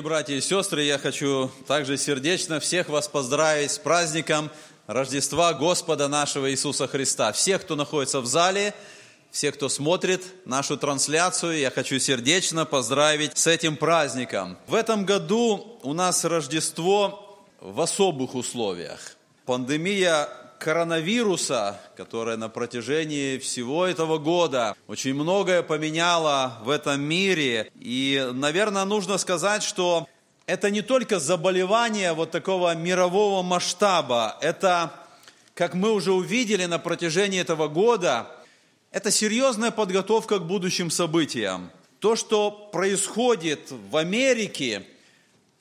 Дорогие братья и сестры, я хочу также сердечно всех вас поздравить с праздником Рождества Господа нашего Иисуса Христа. Всех, кто находится в зале, всех, кто смотрит нашу трансляцию, я хочу сердечно поздравить с этим праздником. В этом году у нас Рождество в особых условиях. Пандемия коронавируса, которая на протяжении всего этого года очень многое поменяла в этом мире. И, наверное, нужно сказать, что это не только заболевание вот такого мирового масштаба, это, как мы уже увидели на протяжении этого года, это серьезная подготовка к будущим событиям. То, что происходит в Америке –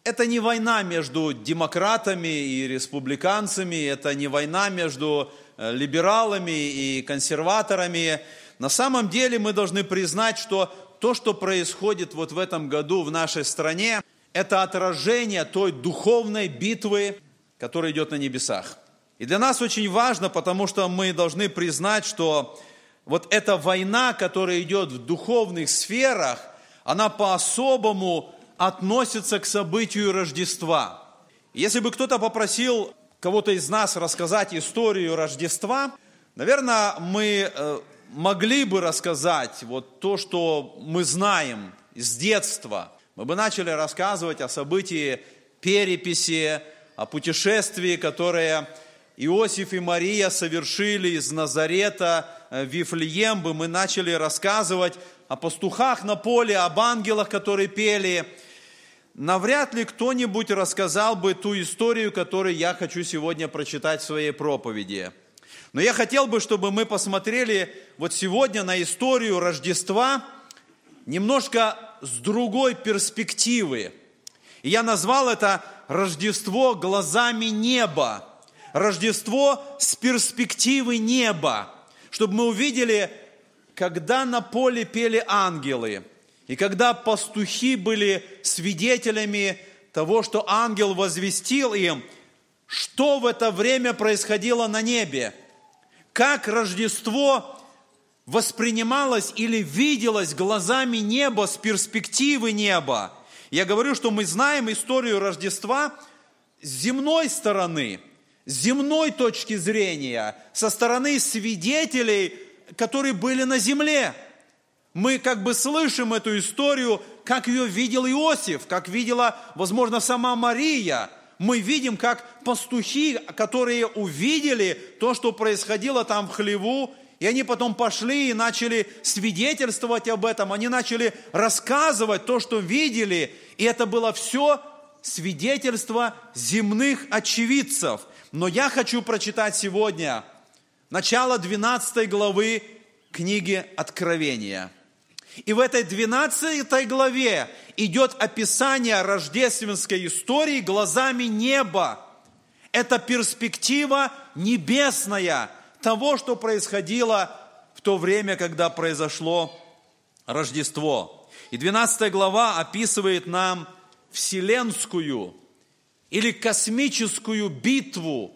это не война между демократами и республиканцами, это не война между э, либералами и консерваторами. На самом деле мы должны признать, что то, что происходит вот в этом году в нашей стране, это отражение той духовной битвы, которая идет на небесах. И для нас очень важно, потому что мы должны признать, что вот эта война, которая идет в духовных сферах, она по-особому относится к событию Рождества. Если бы кто-то попросил кого-то из нас рассказать историю Рождества, наверное, мы э, могли бы рассказать вот то, что мы знаем с детства. Мы бы начали рассказывать о событии переписи, о путешествии, которое Иосиф и Мария совершили из Назарета в Вифлеем, бы мы начали рассказывать о пастухах на поле, об ангелах, которые пели – навряд ли кто-нибудь рассказал бы ту историю, которую я хочу сегодня прочитать в своей проповеди. Но я хотел бы, чтобы мы посмотрели вот сегодня на историю Рождества немножко с другой перспективы. И я назвал это Рождество глазами неба. Рождество с перспективы неба. Чтобы мы увидели, когда на поле пели ангелы – и когда пастухи были свидетелями того, что ангел возвестил им, что в это время происходило на небе, как Рождество воспринималось или виделось глазами неба с перспективы неба. Я говорю, что мы знаем историю Рождества с земной стороны, с земной точки зрения, со стороны свидетелей, которые были на земле – мы как бы слышим эту историю, как ее видел Иосиф, как видела, возможно, сама Мария. Мы видим, как пастухи, которые увидели то, что происходило там в хлеву, и они потом пошли и начали свидетельствовать об этом, они начали рассказывать то, что видели, и это было все свидетельство земных очевидцев. Но я хочу прочитать сегодня начало 12 главы книги Откровения – и в этой 12 главе идет описание рождественской истории глазами неба. Это перспектива небесная того, что происходило в то время, когда произошло Рождество. И 12 глава описывает нам вселенскую или космическую битву,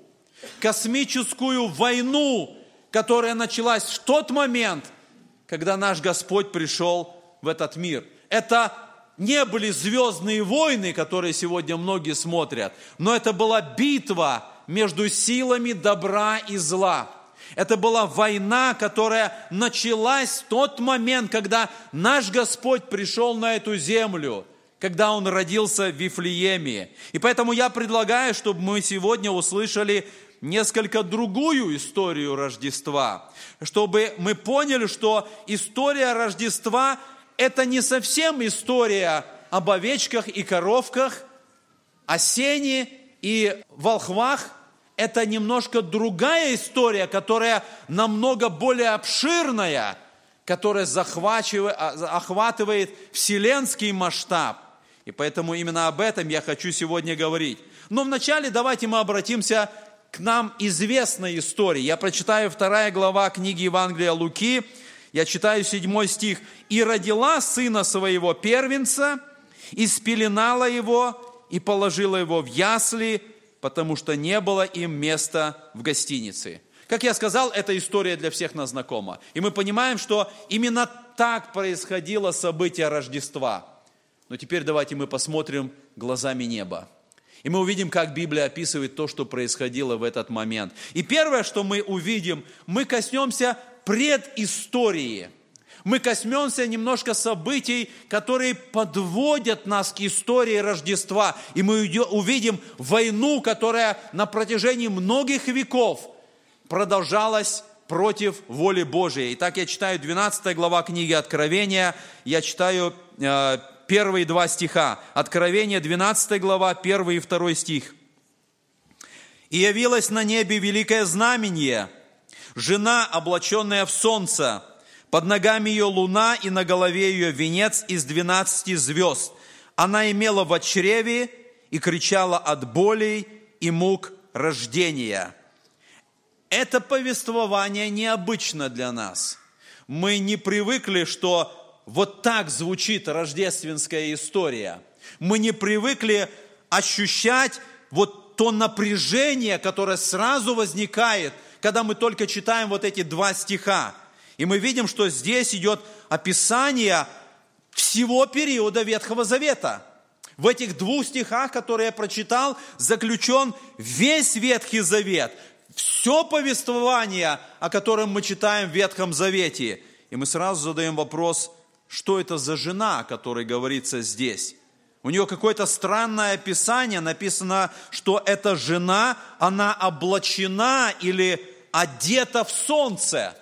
космическую войну, которая началась в тот момент, когда наш Господь пришел в этот мир. Это не были звездные войны, которые сегодня многие смотрят, но это была битва между силами добра и зла. Это была война, которая началась в тот момент, когда наш Господь пришел на эту землю, когда Он родился в Вифлееме. И поэтому я предлагаю, чтобы мы сегодня услышали несколько другую историю Рождества, чтобы мы поняли, что история Рождества – это не совсем история об овечках и коровках, о сене и волхвах. Это немножко другая история, которая намного более обширная, которая захватывает, охватывает вселенский масштаб. И поэтому именно об этом я хочу сегодня говорить. Но вначале давайте мы обратимся к нам известной истории. Я прочитаю вторая глава книги Евангелия Луки, я читаю седьмой стих. «И родила сына своего первенца, и спеленала его, и положила его в ясли, потому что не было им места в гостинице». Как я сказал, эта история для всех нас знакома. И мы понимаем, что именно так происходило событие Рождества. Но теперь давайте мы посмотрим глазами неба. И мы увидим, как Библия описывает то, что происходило в этот момент. И первое, что мы увидим, мы коснемся предыстории. Мы коснемся немножко событий, которые подводят нас к истории Рождества. И мы увидим войну, которая на протяжении многих веков продолжалась против воли Божией. Итак, я читаю 12 глава книги Откровения, я читаю э, первые два стиха. Откровение, 12 глава, 1 и 2 стих. «И явилось на небе великое знамение, жена, облаченная в солнце, под ногами ее луна и на голове ее венец из двенадцати звезд. Она имела в чреве и кричала от болей и мук рождения». Это повествование необычно для нас. Мы не привыкли, что вот так звучит рождественская история. Мы не привыкли ощущать вот то напряжение, которое сразу возникает, когда мы только читаем вот эти два стиха. И мы видим, что здесь идет описание всего периода Ветхого Завета. В этих двух стихах, которые я прочитал, заключен весь Ветхий Завет, все повествование, о котором мы читаем в Ветхом Завете. И мы сразу задаем вопрос – что это за жена, о которой говорится здесь. У нее какое-то странное описание, написано, что эта жена, она облачена или одета в солнце.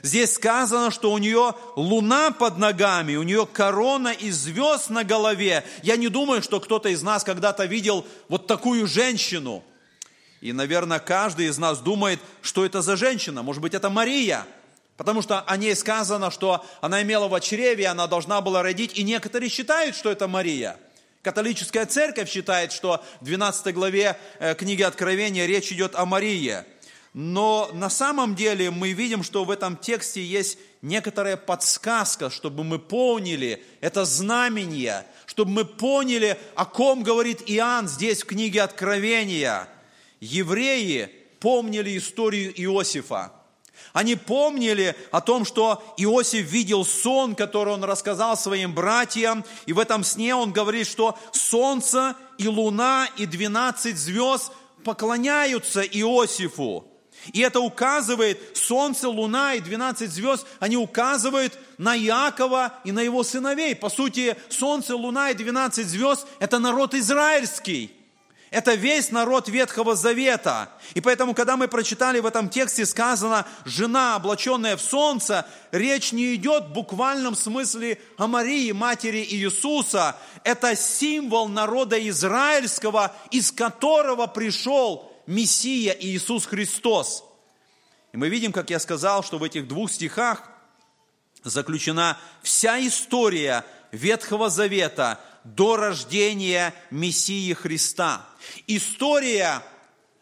Здесь сказано, что у нее луна под ногами, у нее корона из звезд на голове. Я не думаю, что кто-то из нас когда-то видел вот такую женщину. И, наверное, каждый из нас думает, что это за женщина. Может быть, это Мария – Потому что о ней сказано, что она имела в чреве, она должна была родить, и некоторые считают, что это Мария. Католическая церковь считает, что в 12 главе э, книги Откровения речь идет о Марии. Но на самом деле мы видим, что в этом тексте есть некоторая подсказка, чтобы мы поняли это знамение, чтобы мы поняли, о ком говорит Иоанн здесь в книге Откровения. Евреи помнили историю Иосифа. Они помнили о том, что Иосиф видел сон, который он рассказал своим братьям, и в этом сне он говорит, что солнце и луна и двенадцать звезд поклоняются Иосифу. И это указывает, солнце, луна и двенадцать звезд, они указывают на Иакова и на его сыновей. По сути, солнце, луна и двенадцать звезд – это народ израильский. Это весь народ Ветхого Завета. И поэтому, когда мы прочитали в этом тексте сказано «жена, облаченная в солнце», речь не идет в буквальном смысле о Марии, матери Иисуса. Это символ народа израильского, из которого пришел Мессия Иисус Христос. И мы видим, как я сказал, что в этих двух стихах заключена вся история Ветхого Завета – до рождения Мессии Христа. История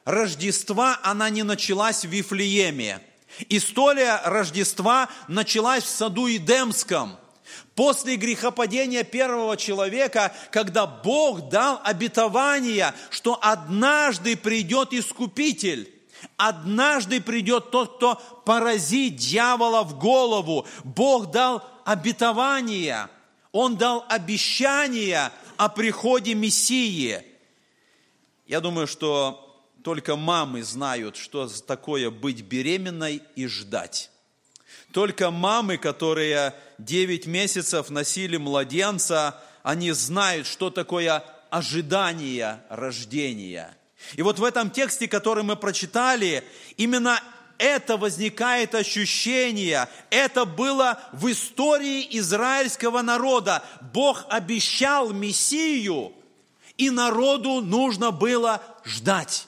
Рождества, она не началась в Вифлееме. История Рождества началась в саду Идемском. После грехопадения первого человека, когда Бог дал обетование, что однажды придет Искупитель, однажды придет тот, кто поразит дьявола в голову. Бог дал обетование – он дал обещание о приходе Мессии. Я думаю, что только мамы знают, что такое быть беременной и ждать. Только мамы, которые 9 месяцев носили младенца, они знают, что такое ожидание рождения. И вот в этом тексте, который мы прочитали, именно это возникает ощущение, это было в истории израильского народа. Бог обещал Мессию, и народу нужно было ждать.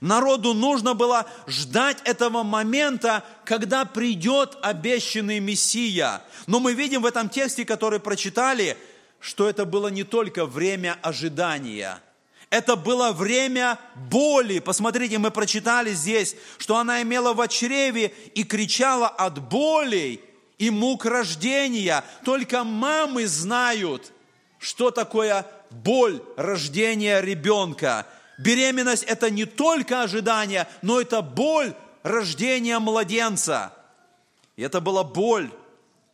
Народу нужно было ждать этого момента, когда придет обещанный Мессия. Но мы видим в этом тексте, который прочитали, что это было не только время ожидания – это было время боли. Посмотрите, мы прочитали здесь, что она имела в чреве и кричала от болей и мук рождения. Только мамы знают, что такое боль рождения ребенка. Беременность – это не только ожидание, но это боль рождения младенца. И это была боль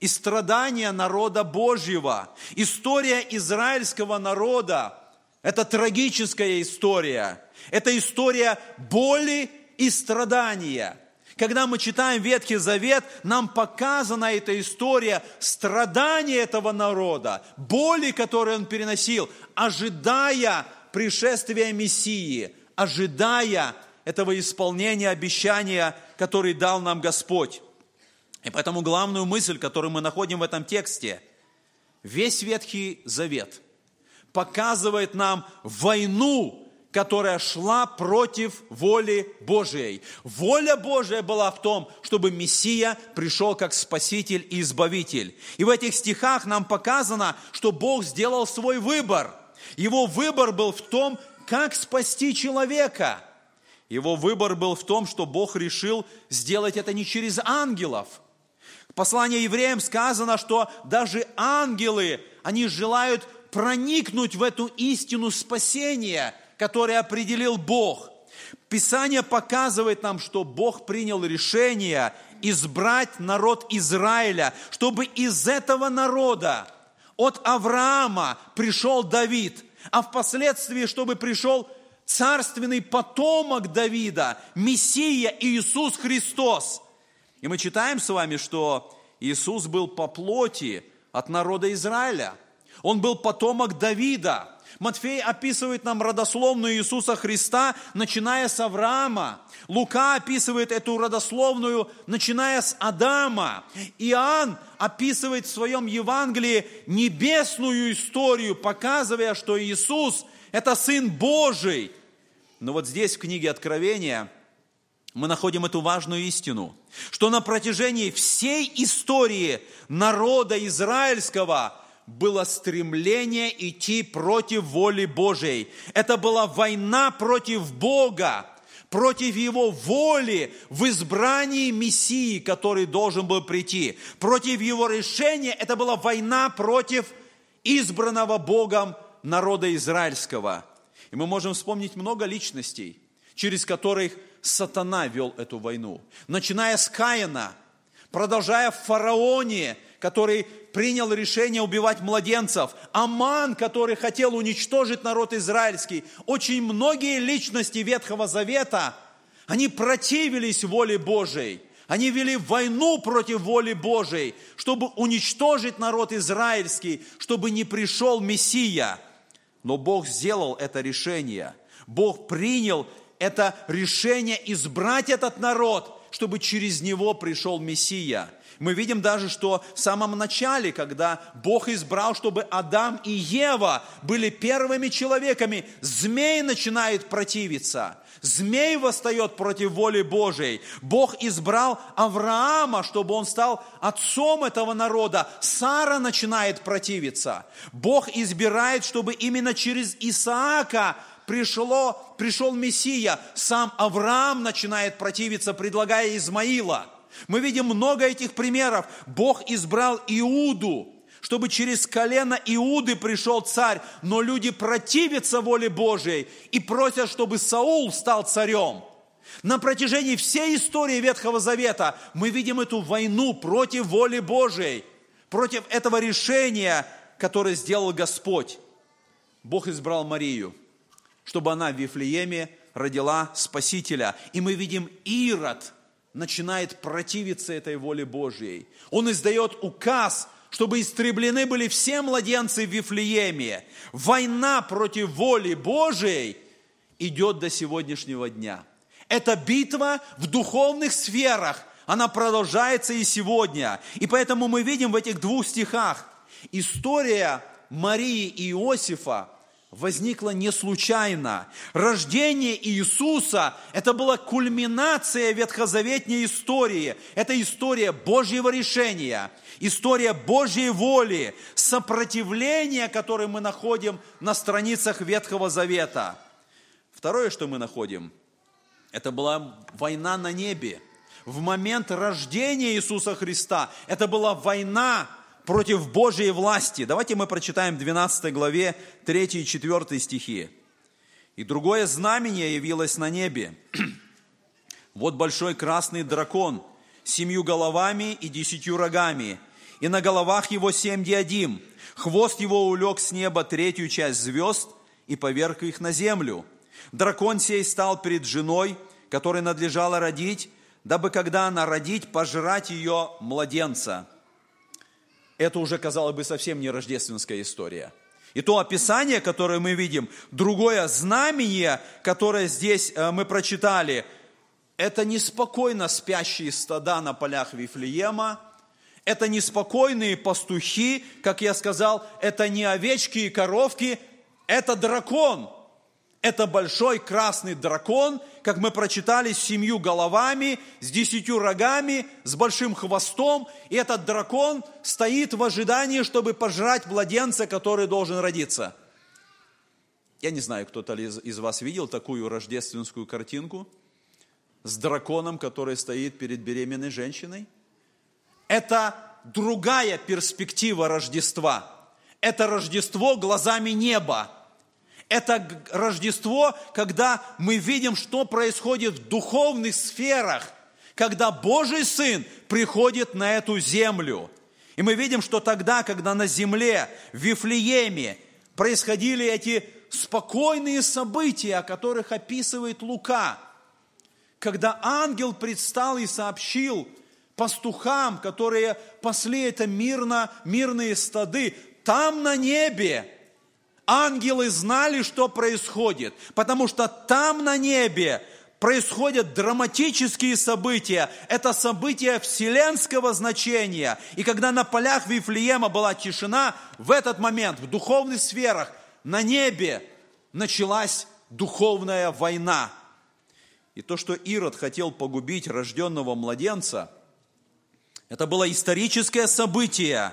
и страдания народа Божьего. История израильского народа – это трагическая история. Это история боли и страдания. Когда мы читаем Ветхий Завет, нам показана эта история страдания этого народа, боли, которые он переносил, ожидая пришествия Мессии, ожидая этого исполнения обещания, который дал нам Господь. И поэтому главную мысль, которую мы находим в этом тексте, весь Ветхий Завет показывает нам войну, которая шла против воли Божией. Воля Божия была в том, чтобы Мессия пришел как Спаситель и Избавитель. И в этих стихах нам показано, что Бог сделал свой выбор. Его выбор был в том, как спасти человека. Его выбор был в том, что Бог решил сделать это не через ангелов – в послании евреям сказано, что даже ангелы, они желают проникнуть в эту истину спасения, которое определил Бог. Писание показывает нам, что Бог принял решение избрать народ Израиля, чтобы из этого народа, от Авраама пришел Давид, а впоследствии, чтобы пришел царственный потомок Давида, Мессия Иисус Христос – и мы читаем с вами, что Иисус был по плоти от народа Израиля. Он был потомок Давида. Матфей описывает нам родословную Иисуса Христа, начиная с Авраама. Лука описывает эту родословную, начиная с Адама. Иоанн описывает в своем Евангелии небесную историю, показывая, что Иисус – это Сын Божий. Но вот здесь в книге Откровения – мы находим эту важную истину, что на протяжении всей истории народа израильского было стремление идти против воли Божией. Это была война против Бога, против Его воли в избрании Мессии, который должен был прийти. Против Его решения это была война против избранного Богом народа израильского. И мы можем вспомнить много личностей, через которых сатана вел эту войну. Начиная с Каина, продолжая в фараоне, который принял решение убивать младенцев, Аман, который хотел уничтожить народ израильский. Очень многие личности Ветхого Завета, они противились воле Божией. Они вели войну против воли Божией, чтобы уничтожить народ израильский, чтобы не пришел Мессия. Но Бог сделал это решение. Бог принял это решение избрать этот народ, чтобы через него пришел Мессия. Мы видим даже, что в самом начале, когда Бог избрал, чтобы Адам и Ева были первыми человеками, змей начинает противиться. Змей восстает против воли Божией. Бог избрал Авраама, чтобы он стал отцом этого народа. Сара начинает противиться. Бог избирает, чтобы именно через Исаака пришло, пришел Мессия, сам Авраам начинает противиться, предлагая Измаила. Мы видим много этих примеров. Бог избрал Иуду, чтобы через колено Иуды пришел царь, но люди противятся воле Божией и просят, чтобы Саул стал царем. На протяжении всей истории Ветхого Завета мы видим эту войну против воли Божией, против этого решения, которое сделал Господь. Бог избрал Марию – чтобы она в Вифлееме родила Спасителя. И мы видим, Ирод начинает противиться этой воле Божьей. Он издает указ, чтобы истреблены были все младенцы в Вифлееме. Война против воли Божией идет до сегодняшнего дня. Это битва в духовных сферах, она продолжается и сегодня. И поэтому мы видим в этих двух стихах история Марии и Иосифа, возникло не случайно. Рождение Иисуса – это была кульминация ветхозаветней истории. Это история Божьего решения, история Божьей воли, сопротивления, которое мы находим на страницах Ветхого Завета. Второе, что мы находим, это была война на небе. В момент рождения Иисуса Христа это была война против Божьей власти. Давайте мы прочитаем 12 главе 3 и 4 стихи. «И другое знамение явилось на небе. Вот большой красный дракон, семью головами и десятью рогами, и на головах его семь диадим. Хвост его улег с неба третью часть звезд и поверг их на землю. Дракон сей стал перед женой, которой надлежало родить, дабы когда она родить, пожрать ее младенца. Это уже, казалось бы, совсем не рождественская история. И то описание, которое мы видим, другое знамение, которое здесь э, мы прочитали, это неспокойно спящие стада на полях Вифлеема, это неспокойные пастухи, как я сказал, это не овечки и коровки, это дракон – это большой красный дракон, как мы прочитали, с семью головами, с десятью рогами, с большим хвостом. И этот дракон стоит в ожидании, чтобы пожрать младенца, который должен родиться. Я не знаю, кто-то из, из вас видел такую рождественскую картинку с драконом, который стоит перед беременной женщиной. Это другая перспектива Рождества. Это Рождество глазами неба это Рождество, когда мы видим, что происходит в духовных сферах, когда Божий Сын приходит на эту землю. И мы видим, что тогда, когда на земле, в Вифлееме, происходили эти спокойные события, о которых описывает Лука, когда ангел предстал и сообщил пастухам, которые пасли это мирно, мирные стады, там на небе ангелы знали, что происходит, потому что там на небе происходят драматические события. Это события вселенского значения. И когда на полях Вифлеема была тишина, в этот момент в духовных сферах на небе началась духовная война. И то, что Ирод хотел погубить рожденного младенца, это было историческое событие,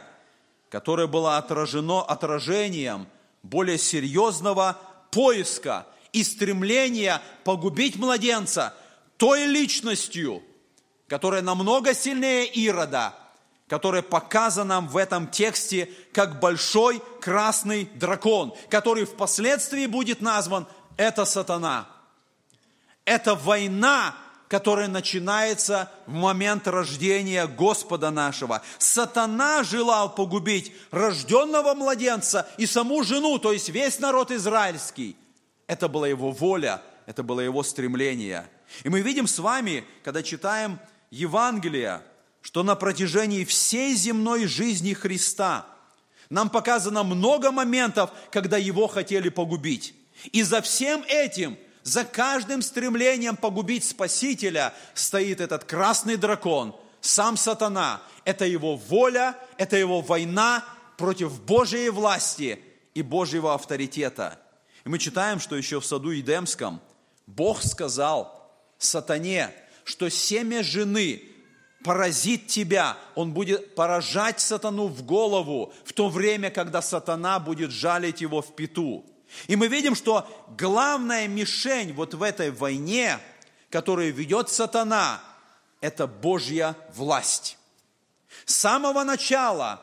которое было отражено отражением – более серьезного поиска и стремления погубить младенца той личностью, которая намного сильнее Ирода, которая показана нам в этом тексте как большой красный дракон, который впоследствии будет назван «это сатана». Это война которое начинается в момент рождения Господа нашего. Сатана желал погубить рожденного младенца и саму жену, то есть весь народ израильский. Это была его воля, это было его стремление. И мы видим с вами, когда читаем Евангелие, что на протяжении всей земной жизни Христа нам показано много моментов, когда его хотели погубить. И за всем этим – за каждым стремлением погубить Спасителя стоит этот красный дракон, сам сатана. Это его воля, это его война против Божьей власти и Божьего авторитета. И мы читаем, что еще в саду Едемском Бог сказал сатане, что семя жены поразит тебя, он будет поражать сатану в голову в то время, когда сатана будет жалить его в пету. И мы видим, что главная мишень вот в этой войне, которую ведет сатана, это Божья власть. С самого начала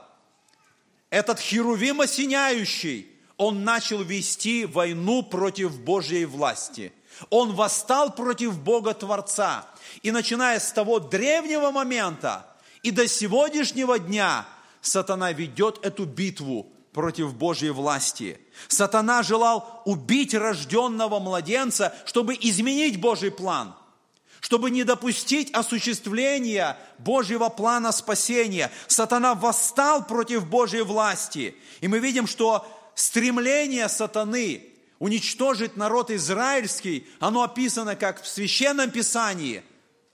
этот херувим осеняющий, он начал вести войну против Божьей власти. Он восстал против Бога Творца. И начиная с того древнего момента и до сегодняшнего дня сатана ведет эту битву против Божьей власти. Сатана желал убить рожденного младенца, чтобы изменить Божий план, чтобы не допустить осуществления Божьего плана спасения. Сатана восстал против Божьей власти. И мы видим, что стремление сатаны уничтожить народ израильский, оно описано как в Священном Писании,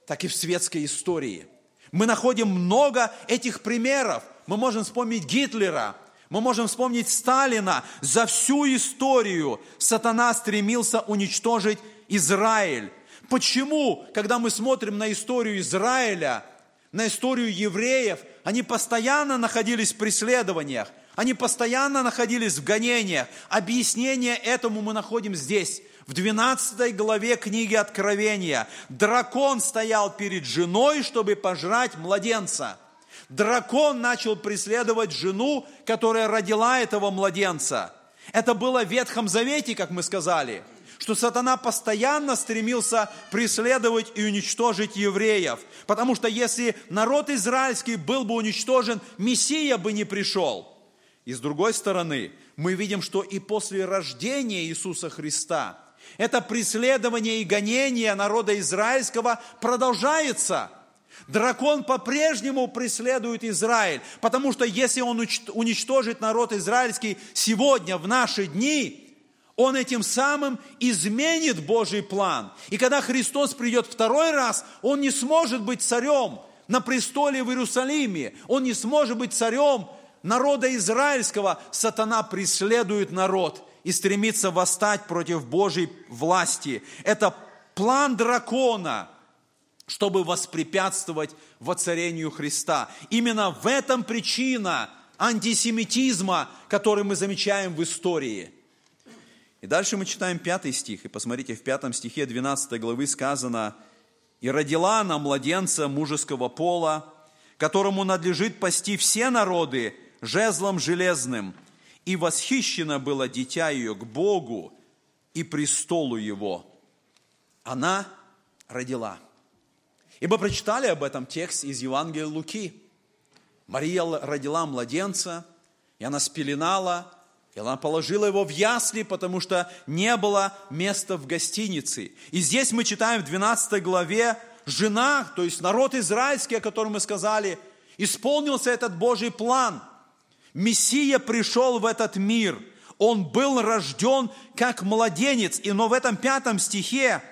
так и в светской истории. Мы находим много этих примеров. Мы можем вспомнить Гитлера – мы можем вспомнить Сталина. За всю историю сатана стремился уничтожить Израиль. Почему, когда мы смотрим на историю Израиля, на историю евреев, они постоянно находились в преследованиях, они постоянно находились в гонениях. Объяснение этому мы находим здесь, в 12 главе книги Откровения. Дракон стоял перед женой, чтобы пожрать младенца – дракон начал преследовать жену, которая родила этого младенца. Это было в Ветхом Завете, как мы сказали. что сатана постоянно стремился преследовать и уничтожить евреев. Потому что если народ израильский был бы уничтожен, Мессия бы не пришел. И с другой стороны, мы видим, что и после рождения Иисуса Христа это преследование и гонение народа израильского продолжается. Дракон по-прежнему преследует Израиль, потому что если он уничтожит народ израильский сегодня, в наши дни, он этим самым изменит Божий план. И когда Христос придет второй раз, он не сможет быть царем на престоле в Иерусалиме. Он не сможет быть царем народа израильского. Сатана преследует народ и стремится восстать против Божьей власти. Это план дракона, чтобы воспрепятствовать воцарению Христа. Именно в этом причина антисемитизма, который мы замечаем в истории – и дальше мы читаем пятый стих, и посмотрите, в пятом стихе 12 главы сказано, «И родила она младенца мужеского пола, которому надлежит пасти все народы жезлом железным, и восхищено было дитя ее к Богу и престолу его». Она родила. И мы прочитали об этом текст из Евангелия Луки. Мария родила младенца, и она спеленала, и она положила его в ясли, потому что не было места в гостинице. И здесь мы читаем в 12 главе, жена, то есть народ израильский, о котором мы сказали, исполнился этот Божий план. Мессия пришел в этот мир. Он был рожден как младенец. И но в этом пятом стихе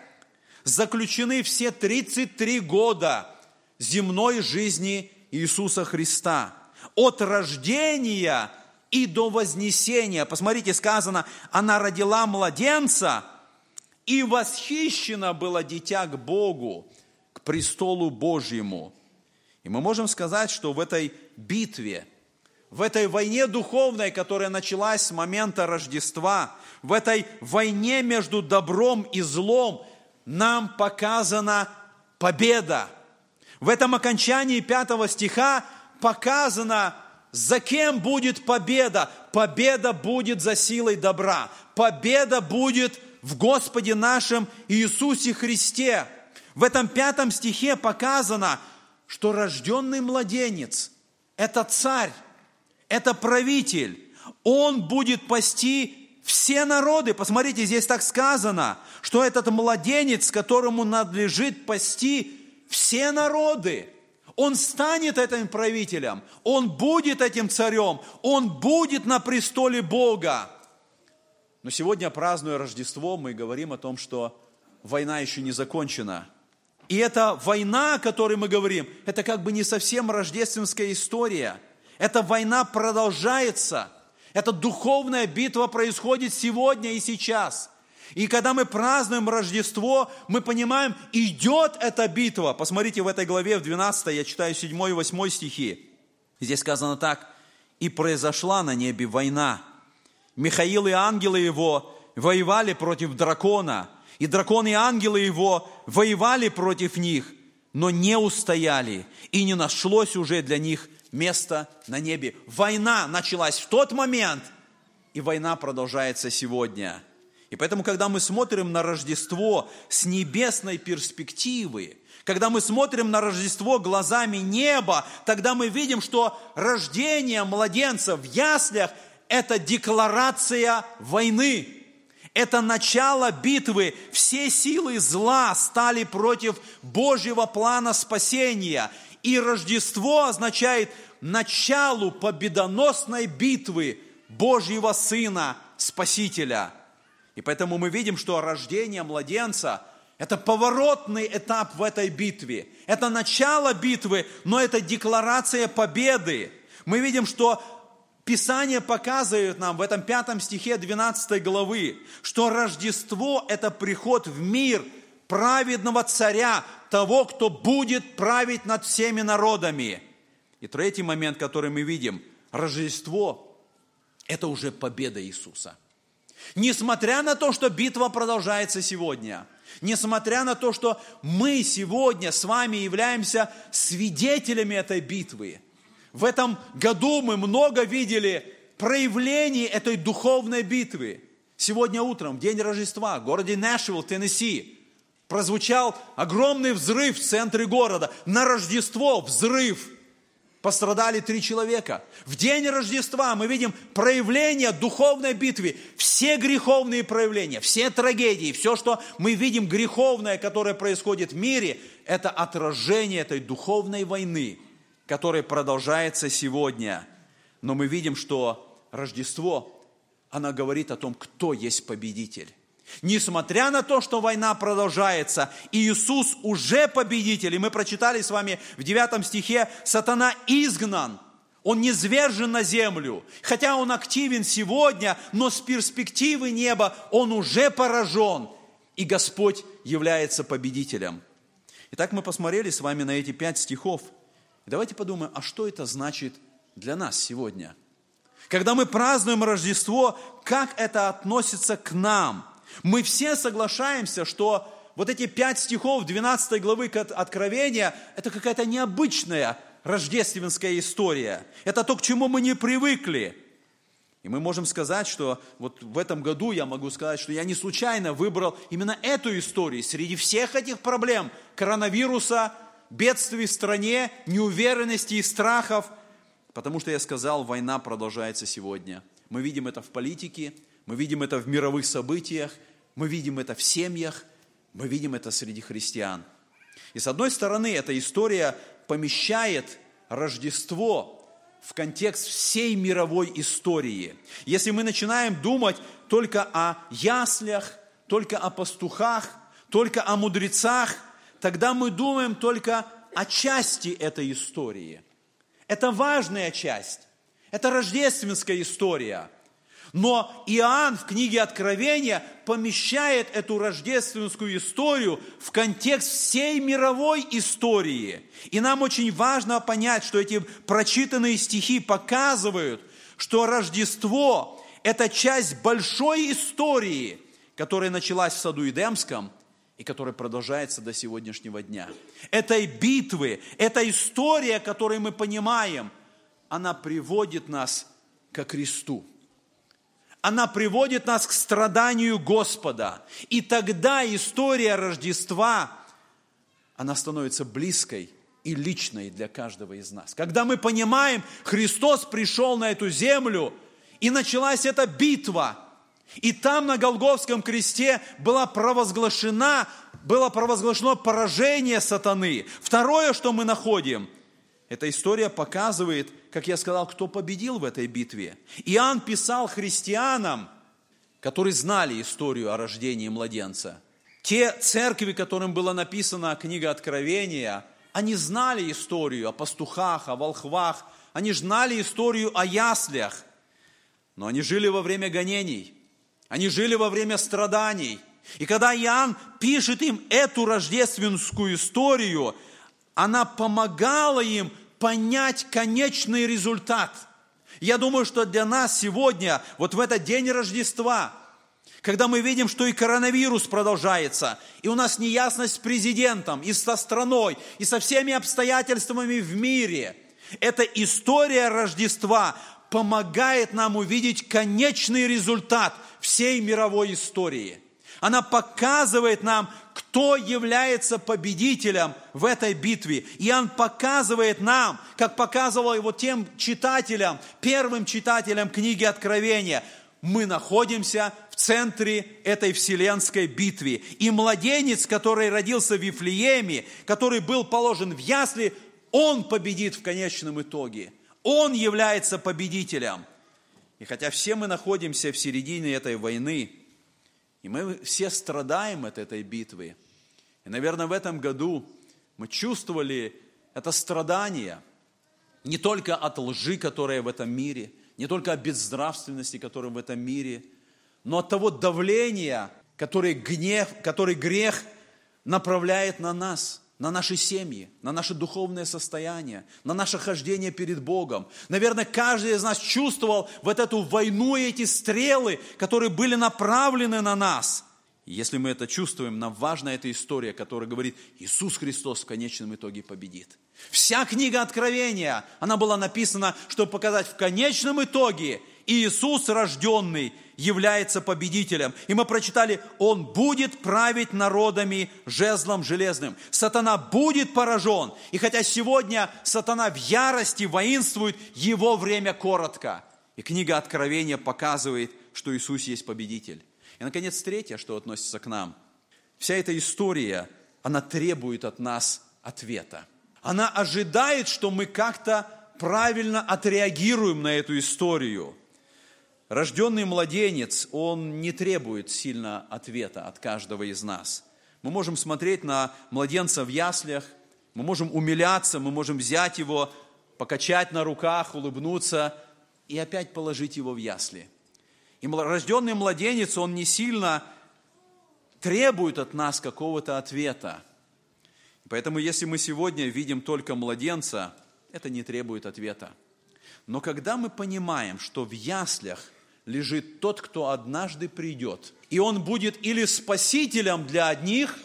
заключены все 33 года земной жизни Иисуса Христа. От рождения и до вознесения. Посмотрите, сказано, она родила младенца, и восхищено было дитя к Богу, к престолу Божьему. И мы можем сказать, что в этой битве, в этой войне духовной, которая началась с момента Рождества, в этой войне между добром и злом, нам показана победа. В этом окончании пятого стиха показано за кем будет победа? Победа будет за силой добра. Победа будет в Господе нашем Иисусе Христе. В этом пятом стихе показано, что рожденный младенец – это царь, это правитель. Он будет пасти все народы. Посмотрите, здесь так сказано, что этот младенец, которому надлежит пасти все народы – он станет этим правителем, он будет этим царем, он будет на престоле Бога. Но сегодня, празднуя Рождество, мы говорим о том, что война еще не закончена. И эта война, о которой мы говорим, это как бы не совсем рождественская история. Эта война продолжается. Эта духовная битва происходит сегодня и сейчас – и когда мы празднуем Рождество, мы понимаем, идет эта битва. Посмотрите в этой главе, в 12, я читаю 7 и 8 стихи. Здесь сказано так. «И произошла на небе война. Михаил и ангелы его воевали против дракона, и дракон и ангелы его воевали против них, но не устояли, и не нашлось уже для них места на небе. Война началась в тот момент, и война продолжается сегодня – и поэтому, когда мы смотрим на Рождество с небесной перспективы, когда мы смотрим на Рождество глазами неба, тогда мы видим, что рождение младенца в яслях – это декларация войны. Это начало битвы. Все силы зла стали против Божьего плана спасения. И Рождество означает началу победоносной битвы Божьего Сына Спасителя – и поэтому мы видим, что рождение младенца – это поворотный этап в этой битве. Это начало битвы, но это декларация победы. Мы видим, что Писание показывает нам в этом пятом стихе 12 главы, что Рождество – это приход в мир праведного царя, того, кто будет править над всеми народами. И третий момент, который мы видим – Рождество – это уже победа Иисуса – Несмотря на то, что битва продолжается сегодня, несмотря на то, что мы сегодня с вами являемся свидетелями этой битвы, в этом году мы много видели проявлений этой духовной битвы. Сегодня утром, в день Рождества, в городе Нэшвилл, Теннесси, прозвучал огромный взрыв в центре города. На Рождество взрыв. Пострадали три человека. В день Рождества мы видим проявление духовной битвы. Все греховные проявления, все трагедии, все, что мы видим греховное, которое происходит в мире, это отражение этой духовной войны, которая продолжается сегодня. Но мы видим, что Рождество она говорит о том, кто есть победитель. Несмотря на то, что война продолжается, Иисус уже победитель. И мы прочитали с вами в 9 стихе, сатана изгнан, он не звержен на землю. Хотя он активен сегодня, но с перспективы неба он уже поражен. И Господь является победителем. Итак, мы посмотрели с вами на эти пять стихов. давайте подумаем, а что это значит для нас сегодня – когда мы празднуем Рождество, как это относится к нам? Мы все соглашаемся, что вот эти пять стихов 12 главы Откровения – это какая-то необычная рождественская история. Это то, к чему мы не привыкли. И мы можем сказать, что вот в этом году я могу сказать, что я не случайно выбрал именно эту историю среди всех этих проблем коронавируса, бедствий в стране, неуверенности и страхов – Потому что я сказал, война продолжается сегодня. Мы видим это в политике, мы видим это в мировых событиях, мы видим это в семьях, мы видим это среди христиан. И с одной стороны, эта история помещает Рождество в контекст всей мировой истории. Если мы начинаем думать только о яслях, только о пастухах, только о мудрецах, тогда мы думаем только о части этой истории – это важная часть. Это рождественская история. Но Иоанн в книге Откровения помещает эту рождественскую историю в контекст всей мировой истории. И нам очень важно понять, что эти прочитанные стихи показывают, что Рождество – это часть большой истории, которая началась в саду Эдемском – и которая продолжается до сегодняшнего дня. Этой битвы, эта история, которую мы понимаем, она приводит нас ко кресту. Она приводит нас к страданию Господа. И тогда история Рождества, она становится близкой и личной для каждого из нас. Когда мы понимаем, Христос пришел на эту землю, и началась эта битва – и там на Голговском кресте была провозглашена, было провозглашено поражение сатаны. Второе, что мы находим, эта история показывает, как я сказал, кто победил в этой битве. Иоанн писал христианам, которые знали историю о рождении младенца. Те церкви, которым была написана книга Откровения, они знали историю о пастухах, о волхвах, они знали историю о яслях, но они жили во время гонений – они жили во время страданий. И когда Иоанн пишет им эту рождественскую историю, она помогала им понять конечный результат. Я думаю, что для нас сегодня, вот в этот день Рождества, когда мы видим, что и коронавирус продолжается, и у нас неясность с президентом, и со страной, и со всеми обстоятельствами в мире, эта история Рождества помогает нам увидеть конечный результат всей мировой истории. Она показывает нам, кто является победителем в этой битве. И он показывает нам, как показывал его тем читателям, первым читателям книги Откровения, мы находимся в центре этой вселенской битвы. И младенец, который родился в Вифлееме, который был положен в ясли, он победит в конечном итоге. Он является победителем. И хотя все мы находимся в середине этой войны, и мы все страдаем от этой битвы, и, наверное, в этом году мы чувствовали это страдание не только от лжи, которая в этом мире, не только от безнравственности, которая в этом мире, но от того давления, который гнев, который грех направляет на нас – на наши семьи, на наше духовное состояние, на наше хождение перед Богом. Наверное, каждый из нас чувствовал вот эту войну и эти стрелы, которые были направлены на нас. если мы это чувствуем, нам важна эта история, которая говорит, Иисус Христос в конечном итоге победит. Вся книга Откровения, она была написана, чтобы показать в конечном итоге Иисус рожденный является победителем. И мы прочитали, Он будет править народами жезлом железным. Сатана будет поражен. И хотя сегодня сатана в ярости воинствует, его время коротко. И книга Откровения показывает, что Иисус есть победитель. И, наконец, третье, что относится к нам. Вся эта история, она требует от нас ответа. Она ожидает, что мы как-то правильно отреагируем на эту историю. Рожденный младенец, он не требует сильно ответа от каждого из нас. Мы можем смотреть на младенца в яслях, мы можем умиляться, мы можем взять его, покачать на руках, улыбнуться и опять положить его в ясли. И рожденный младенец, он не сильно требует от нас какого-то ответа. Поэтому если мы сегодня видим только младенца, это не требует ответа. Но когда мы понимаем, что в яслях лежит тот, кто однажды придет, и он будет или спасителем для одних,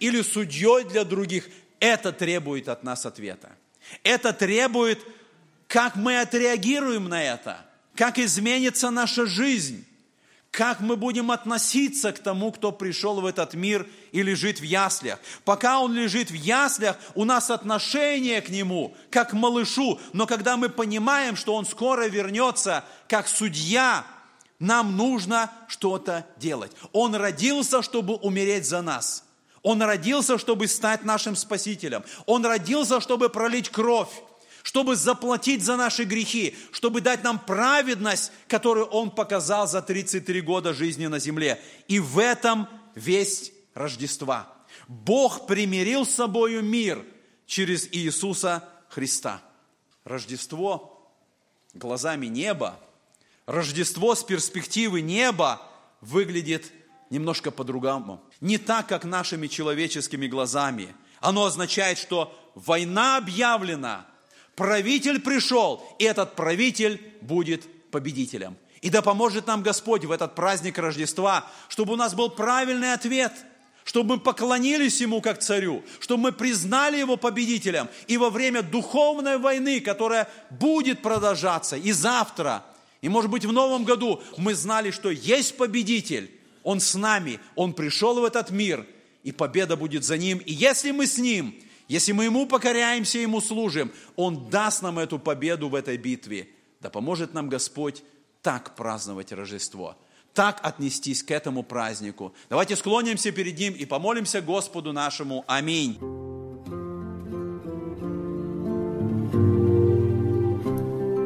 или судьей для других, это требует от нас ответа. Это требует, как мы отреагируем на это, как изменится наша жизнь как мы будем относиться к тому, кто пришел в этот мир и лежит в яслях. Пока он лежит в яслях, у нас отношение к нему, как к малышу. Но когда мы понимаем, что он скоро вернется, как судья, нам нужно что-то делать. Он родился, чтобы умереть за нас. Он родился, чтобы стать нашим спасителем. Он родился, чтобы пролить кровь чтобы заплатить за наши грехи, чтобы дать нам праведность, которую Он показал за 33 года жизни на земле. И в этом весть Рождества. Бог примирил с собою мир через Иисуса Христа. Рождество глазами неба, Рождество с перспективы неба выглядит немножко по-другому. Не так, как нашими человеческими глазами. Оно означает, что война объявлена – Правитель пришел, и этот правитель будет победителем. И да поможет нам Господь в этот праздник Рождества, чтобы у нас был правильный ответ, чтобы мы поклонились Ему как царю, чтобы мы признали Его победителем. И во время духовной войны, которая будет продолжаться и завтра, и может быть в новом году, мы знали, что есть победитель, Он с нами, Он пришел в этот мир, и победа будет за Ним. И если мы с Ним, если мы Ему покоряемся, Ему служим, Он даст нам эту победу в этой битве. Да поможет нам Господь так праздновать Рождество, так отнестись к этому празднику. Давайте склонимся перед Ним и помолимся Господу нашему. Аминь.